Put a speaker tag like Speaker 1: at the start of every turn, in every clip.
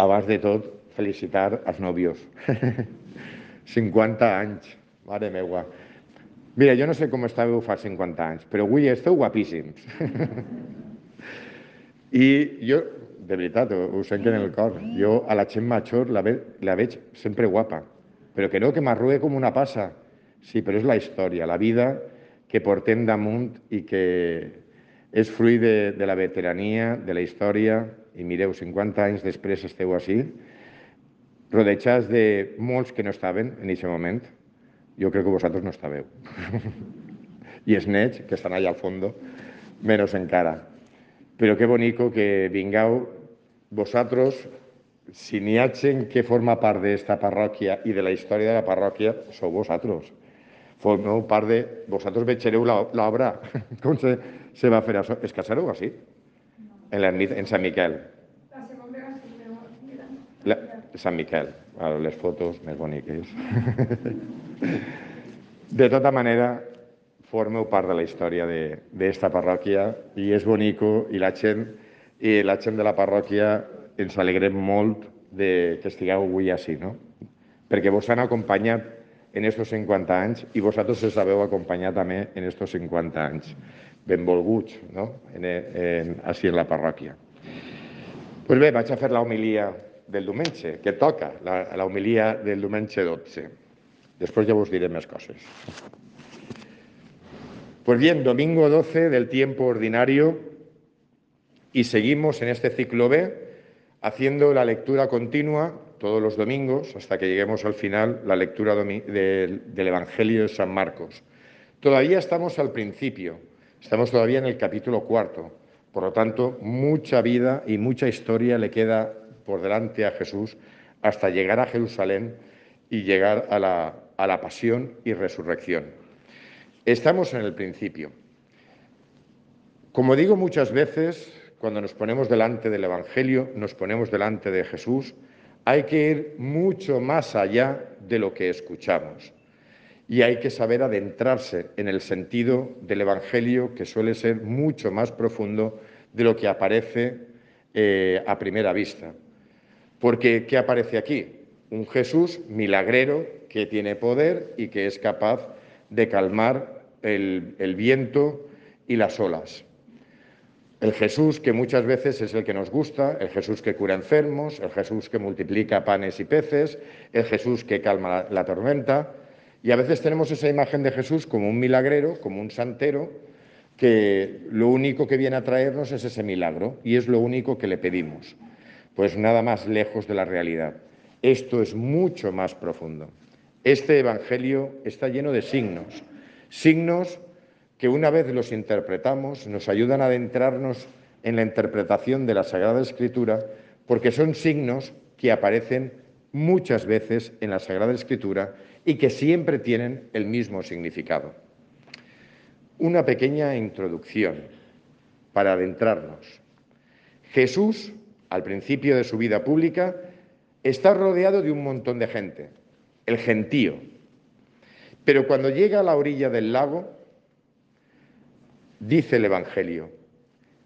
Speaker 1: abans de tot, felicitar els nòvios. 50 anys, mare meua. Mira, jo no sé com estàveu fa 50 anys, però avui esteu guapíssims. I jo, de veritat, ho sento en el cor, jo a la gent major la, ve, la veig sempre guapa, però que no, que m'arrugue com una passa. Sí, però és la història, la vida que portem damunt i que és fruit de, de la veterania, de la història, i mireu, 50 anys després esteu així, rodejats de molts que no estaven en aquest moment, jo crec que vosaltres no estàveu. I els nets, que estan allà al fons, menys encara. Però que bonico que vingau vosaltres, si n'hi ha gent que forma part d'esta parròquia i de la història de la parròquia, sou vosaltres. Formeu part de... Vosaltres vegereu l'obra, com se, se va fer això. Es casareu així? En, la en Sant Miquel. La, Sant Miquel, les fotos més boniques. De tota manera, formeu part de la història d'esta parròquia i és bonico i la gent, i la gent de la parròquia ens alegrem molt de que estigueu avui així, no? Perquè vos han acompanyat en estos 50 anys i vosaltres us haveu acompanyat també en estos 50 anys. Benvolguts, no? En, en, la parròquia. Pues bé, vaig a fer la homilia del diumenge, que toca, la, la del diumenge 12. Después ya os diré más cosas. Pues bien, domingo 12 del tiempo ordinario y seguimos en este ciclo B haciendo la lectura continua todos los domingos hasta que lleguemos al final, la lectura del Evangelio de San Marcos. Todavía estamos al principio, estamos todavía en el capítulo cuarto, por lo tanto, mucha vida y mucha historia le queda por delante a Jesús hasta llegar a Jerusalén y llegar a la, a la pasión y resurrección. Estamos en el principio. Como digo muchas veces, cuando nos ponemos delante del Evangelio, nos ponemos delante de Jesús, hay que ir mucho más allá de lo que escuchamos. Y hay que saber adentrarse en el sentido del Evangelio que suele ser mucho más profundo de lo que aparece eh, a primera vista. Porque, ¿qué aparece aquí? Un Jesús milagrero que tiene poder y que es capaz de calmar el, viento y las olas. El Jesús que muchas veces es el que nos gusta, el Jesús que cura enfermos, el Jesús que multiplica panes y peces, el Jesús que calma la, tormenta. Y a veces tenemos esa imagen de Jesús como un milagrero, como un santero, que lo único que viene a traernos es ese milagro y es lo único que le pedimos. Pues nada más lejos de la realidad. Esto es mucho más profundo. Este Evangelio está lleno de signos, signos que una vez los interpretamos nos ayudan a adentrarnos en la interpretación de la Sagrada Escritura, porque son signos que aparecen muchas veces en la Sagrada Escritura y que siempre tienen el mismo significado. Una pequeña introducción para adentrarnos. Jesús, al principio de su vida pública, está rodeado de un montón de gente, el gentío. Pero cuando llega a la orilla del lago, dice el Evangelio,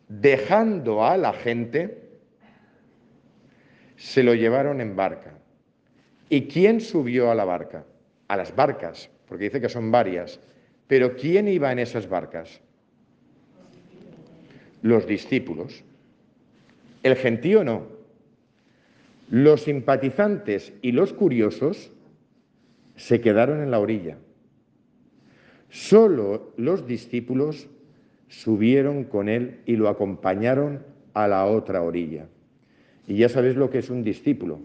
Speaker 1: dejando a la gente, se lo llevaron en barca. ¿Y quién subió a la barca? A las barcas, porque dice que son varias. Pero ¿quién iba en esas barcas? Los discípulos. El gentío no. Los simpatizantes y los curiosos se quedaron en la orilla. Solo los discípulos subieron con él y lo acompañaron a la otra orilla. Y ya sabéis lo que es un discípulo,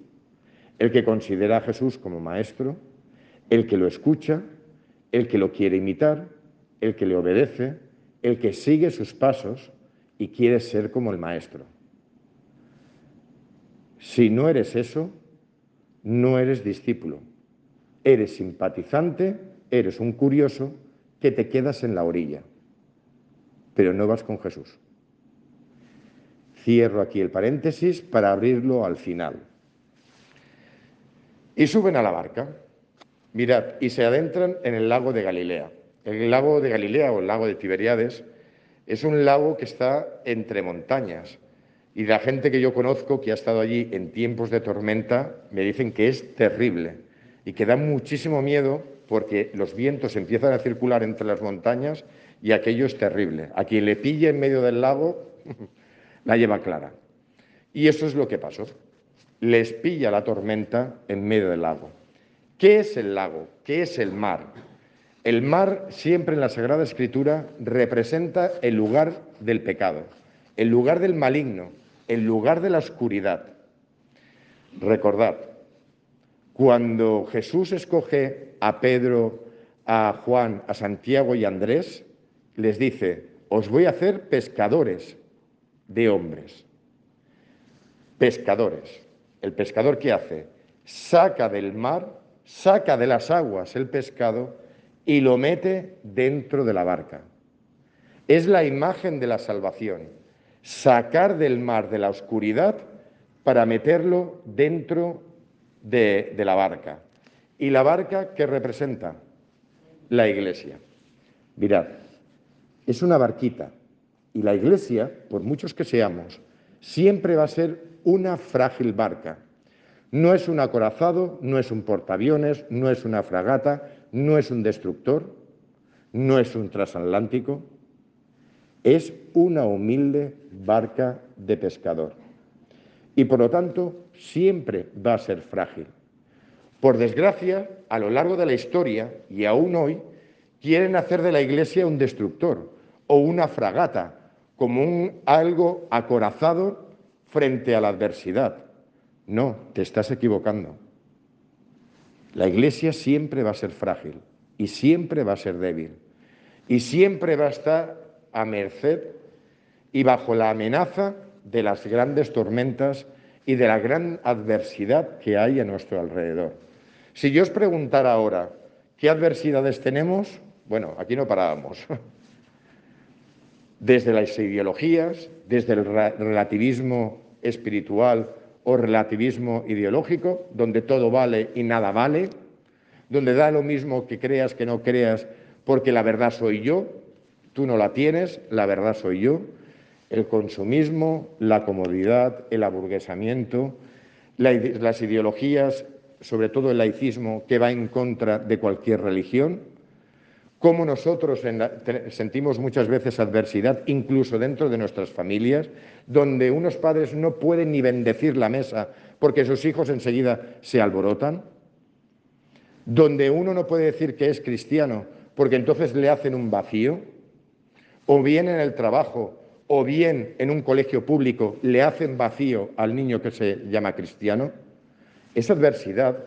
Speaker 1: el que considera a Jesús como maestro, el que lo escucha, el que lo quiere imitar, el que le obedece, el que sigue sus pasos y quiere ser como el maestro. Si no eres eso, no eres discípulo eres simpatizante, eres un curioso que te quedas en la orilla, pero no vas con Jesús. Cierro aquí el paréntesis para abrirlo al final. Y suben a la barca, mirad, y se adentran en el lago de Galilea. El lago de Galilea o el lago de Tiberiades es un lago que está entre montañas Y la gente que yo conozco que ha estado allí en tiempos de tormenta me dicen que es terrible y que da muchísimo miedo porque los vientos empiezan a circular entre las montañas y aquello es terrible. A quien le pille en medio del lago, la lleva clara. Y eso es lo que pasó. Les pilla la tormenta en medio del lago. ¿Qué es el lago? ¿Qué es el mar? El mar siempre en la Sagrada Escritura representa el lugar del pecado, el lugar del maligno, el lugar de la oscuridad. Recordad, cuando Jesús escoge a Pedro, a Juan, a Santiago y a Andrés, les dice, os voy a hacer pescadores de hombres. Pescadores. El pescador qué hace? Saca del mar, saca de las aguas el pescado y lo mete dentro de la barca. Es la imagen de la salvación. Sacar del mar de la oscuridad para meterlo dentro de, la barca. ¿Y la barca qué representa? La iglesia. Mirad, es una barquita. Y la iglesia, por muchos que seamos, siempre va a ser una frágil barca. No es un acorazado, no es un portaaviones, no es una fragata, no es un destructor, no es un transatlántico, es una humilde barca de pescador. Y por lo tanto, siempre va a ser frágil. Por desgracia, a lo largo de la historia y aún hoy, quieren hacer de la Iglesia un destructor o una fragata, como un algo acorazado frente a la adversidad. No, te estás equivocando. La Iglesia siempre va a ser frágil y siempre va a ser débil y siempre va a estar a merced y bajo la amenaza de las grandes tormentas y de la gran adversidad que hay a nuestro alrededor. Si yo os preguntara ahora, ¿qué adversidades tenemos? Bueno, aquí no parábamos. Desde las ideologías, desde el relativismo espiritual o relativismo ideológico, donde todo vale y nada vale, donde da lo mismo que creas que no creas, porque la verdad soy yo, tú no la tienes, la verdad soy yo, el consumismo, la comodidad, el aburguesamiento, las ideologías, sobre todo el laicismo, que va en contra de cualquier religión, cómo nosotros sentimos muchas veces adversidad, incluso dentro de nuestras familias, donde unos padres no pueden ni bendecir la mesa porque sus hijos enseguida se alborotan, donde uno no puede decir que es cristiano porque entonces le hacen un vacío, o bien en el trabajo, o bien en un colegio público le hacen vacío al niño que se llama cristiano, esa adversidad,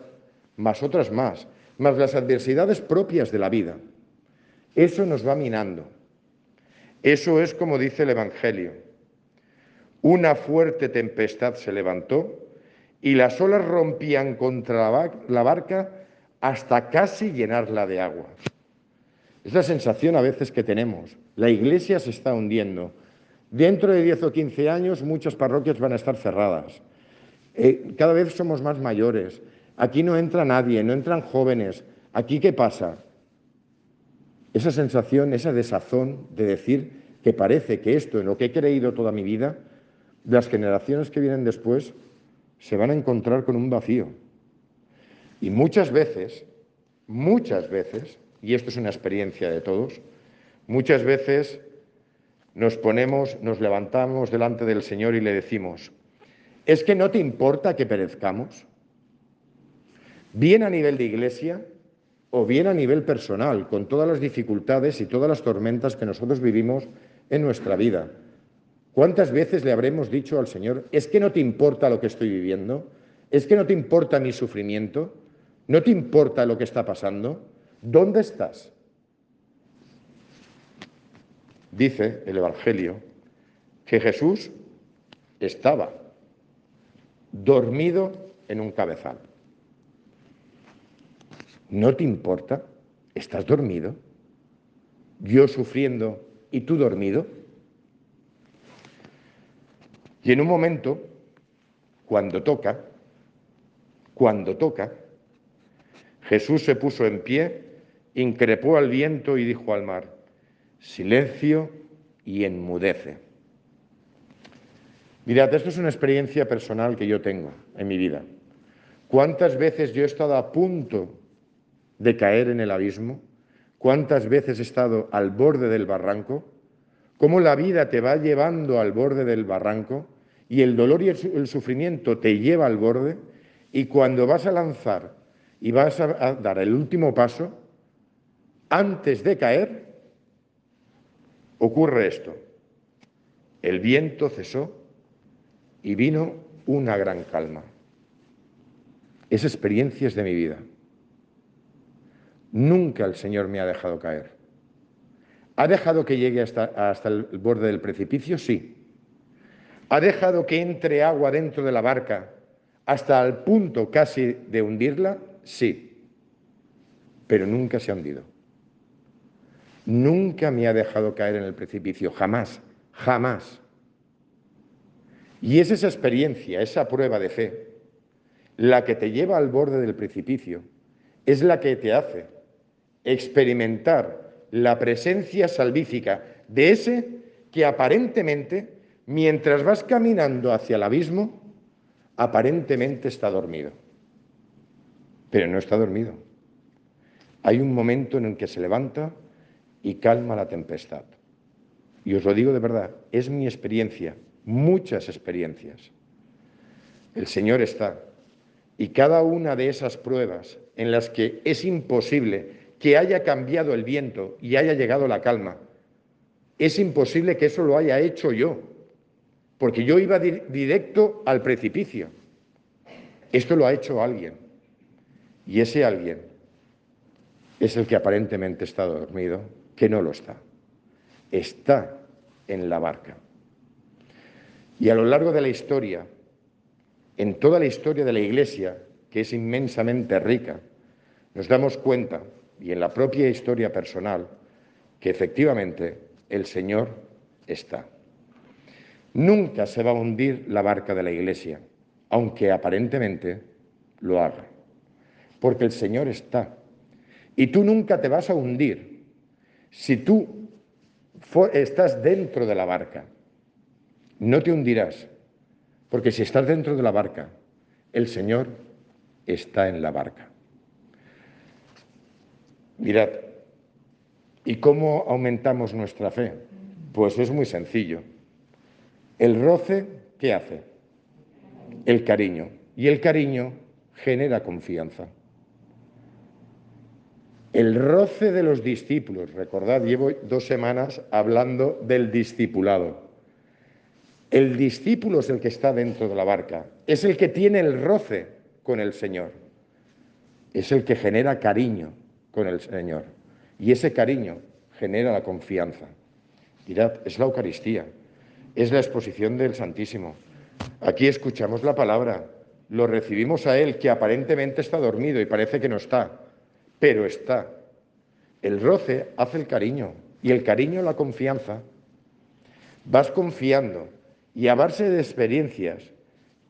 Speaker 1: más otras más, más las adversidades propias de la vida, eso nos va minando. Eso es como dice el Evangelio. Una fuerte tempestad se levantó y las olas rompían contra la barca hasta casi llenarla de agua. Es la sensación a veces que tenemos. La iglesia se está hundiendo. Dentro de 10 o 15 años muchas parroquias van a estar cerradas. Eh, cada vez somos más mayores. Aquí no entra nadie, no entran jóvenes. ¿Aquí qué pasa? Esa sensación, esa desazón de decir que parece que esto, en lo que he creído toda mi vida, las generaciones que vienen después se van a encontrar con un vacío. Y muchas veces, muchas veces, y esto es una experiencia de todos, muchas veces nos ponemos, nos levantamos delante del Señor y le decimos, ¿es que no te importa que perezcamos? Bien a nivel de iglesia, o bien a nivel personal, con todas las dificultades y todas las tormentas que nosotros vivimos en nuestra vida. ¿Cuántas veces le habremos dicho al Señor, es que no te importa lo que estoy viviendo? ¿Es que no te importa mi sufrimiento? ¿No te importa lo que está pasando? ¿Dónde estás? Dice el Evangelio que Jesús estaba dormido en un cabezal. ¿No te importa? ¿Estás dormido? ¿Yo sufriendo y tú dormido? Y en un momento, cuando toca, cuando toca, Jesús se puso en pie, increpó al viento y dijo al mar, silencio y enmudece. Mirad, esto es una experiencia personal que yo tengo en mi vida. ¿Cuántas veces yo he estado a punto de caer en el abismo? ¿Cuántas veces he estado al borde del barranco? ¿Cómo la vida te va llevando al borde del barranco y el dolor y el sufrimiento te lleva al borde? Y cuando vas a lanzar y vas a dar el último paso, antes de caer, ocurre esto. El viento cesó y vino una gran calma. Es experiencias de mi vida. Nunca el Señor me ha dejado caer. ¿Ha dejado que llegue hasta, hasta el borde del precipicio? Sí. ¿Ha dejado que entre agua dentro de la barca hasta el punto casi de hundirla? Sí. Pero nunca se ha hundido. Nunca me ha dejado caer en el precipicio, jamás, jamás. Y es esa experiencia, esa prueba de fe, la que te lleva al borde del precipicio, es la que te hace experimentar la presencia salvífica de ese que aparentemente, mientras vas caminando hacia el abismo, aparentemente está dormido. Pero no está dormido. Hay un momento en el que se levanta y calma la tempestad. Y os lo digo de verdad, es mi experiencia, muchas experiencias. El Señor está. Y cada una de esas pruebas en las que es imposible que haya cambiado el viento y haya llegado la calma, es imposible que eso lo haya hecho yo, porque yo iba directo al precipicio. Esto lo ha hecho alguien. Y ese alguien es el que aparentemente está dormido, que no lo está. Está en la barca. Y a lo largo de la historia, en toda la historia de la Iglesia, que es inmensamente rica, nos damos cuenta, y en la propia historia personal, que efectivamente el Señor está. Nunca se va a hundir la barca de la Iglesia, aunque aparentemente lo haga, porque el Señor está. Y tú nunca te vas a hundir si tú estás dentro de la barca, no te hundirás, porque si estás dentro de la barca, el Señor está en la barca. Mirad, ¿y cómo aumentamos nuestra fe? Pues es muy sencillo. El roce, ¿qué hace? El cariño. Y el cariño genera confianza. El roce de los discípulos, recordad, llevo dos semanas hablando del discipulado. El discípulo es el que está dentro de la barca, es el que tiene el roce con el Señor, es el que genera cariño con el Señor. Y ese cariño genera la confianza. Mirad, es la Eucaristía, es la exposición del Santísimo. Aquí escuchamos la palabra, lo recibimos a Él, que aparentemente está dormido y parece que no está pero está. El roce hace el cariño y el cariño la confianza. Vas confiando y a base de experiencias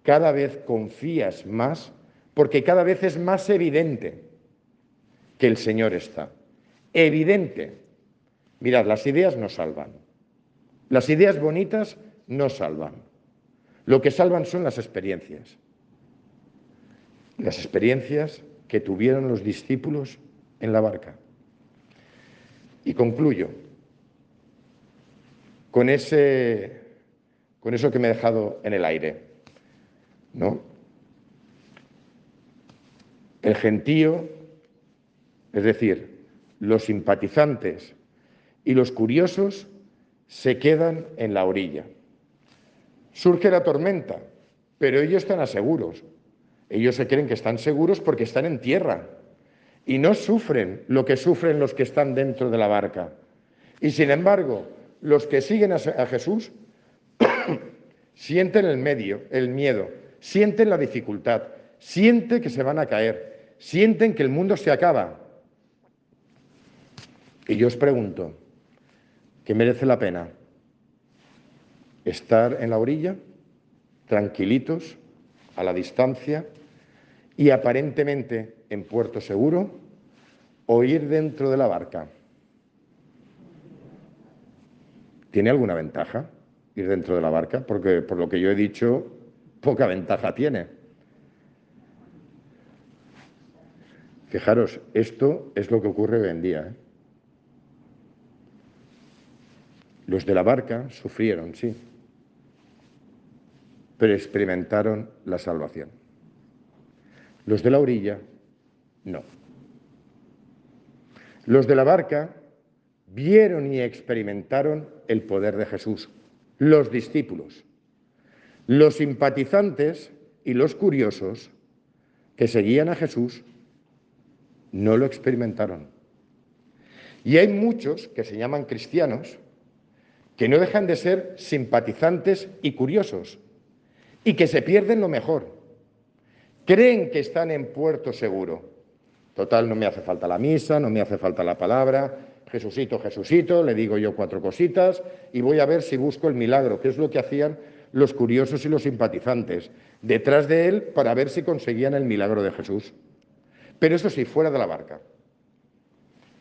Speaker 1: cada vez confías más porque cada vez es más evidente que el Señor está. Evidente. Mirad, las ideas no salvan. Las ideas bonitas no salvan. Lo que salvan son las experiencias. Las experiencias que tuvieron los discípulos en la barca. Y concluyo con, ese, con eso que me he dejado en el aire. ¿no? El gentío, es decir, los simpatizantes y los curiosos se quedan en la orilla. Surge la tormenta, pero ellos están aseguros. Ellos se creen que están seguros porque están en tierra y no sufren lo que sufren los que están dentro de la barca. Y sin embargo, los que siguen a Jesús sienten el medio, el miedo, sienten la dificultad, sienten que se van a caer, sienten que el mundo se acaba. Y yo os pregunto, ¿qué merece la pena? ¿Estar en la orilla, tranquilitos, a la distancia, y aparentemente en puerto seguro o ir dentro de la barca. ¿Tiene alguna ventaja? ir dentro de la barca, porque por lo que yo he dicho, poca ventaja tiene. Fijaros, esto es lo que ocurre hoy en día. ¿eh? Los de la barca sufrieron, sí, pero experimentaron la salvación. Los de la orilla, no. Los de la barca vieron y experimentaron el poder de Jesús, los discípulos. Los simpatizantes y los curiosos que seguían a Jesús no lo experimentaron. Y hay muchos que se llaman cristianos que no dejan de ser simpatizantes y curiosos y que se pierden lo mejor. Creen que están en puerto seguro. Total, no me hace falta la misa, no me hace falta la palabra. Jesucito, Jesucito, le digo yo cuatro cositas y voy a ver si busco el milagro, que es lo que hacían los curiosos y los simpatizantes, detrás de él para ver si conseguían el milagro de Jesús. Pero eso sí, fuera de la barca.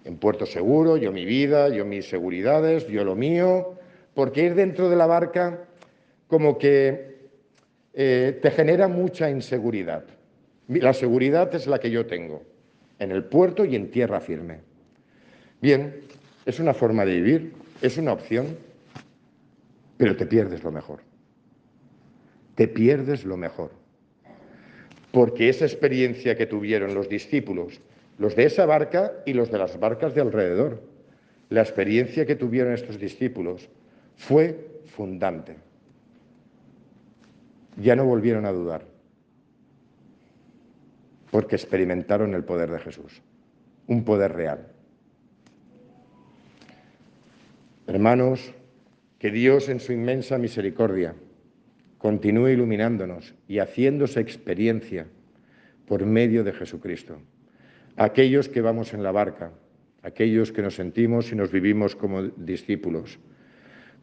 Speaker 1: En puerto seguro, yo mi vida, yo mis seguridades, yo lo mío, porque ir dentro de la barca como que eh, te genera mucha inseguridad. La seguridad es la que yo tengo, en el puerto y en tierra firme. Bien, es una forma de vivir, es una opción, pero te pierdes lo mejor. Te pierdes lo mejor porque esa experiencia que tuvieron los discípulos, los de esa barca y los de las barcas de alrededor, la experiencia que tuvieron estos discípulos fue fundante. Ya no volvieron a dudar, porque experimentaron el poder de Jesús, un poder real. Hermanos, que Dios en su inmensa misericordia continúe iluminándonos y haciéndose experiencia por medio de Jesucristo. Aquellos que vamos en la barca, aquellos que nos sentimos y nos vivimos como discípulos,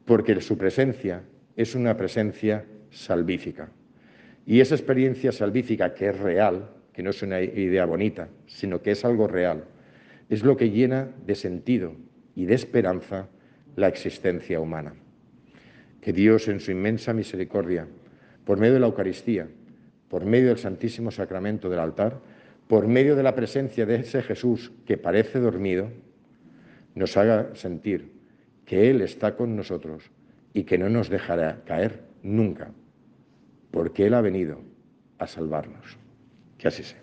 Speaker 1: porque su presencia es una presencia salvífica. Y esa experiencia salvífica que es real, que no es una idea bonita, sino que es algo real, es lo que llena de sentido y de esperanza la existencia humana que Dios en su inmensa misericordia, por medio de la Eucaristía, por medio del Santísimo Sacramento del altar, por medio de la presencia de ese Jesús que parece dormido, nos haga sentir que Él está con nosotros y que no nos dejará caer nunca, porque Él ha venido a salvarnos. Que así sea.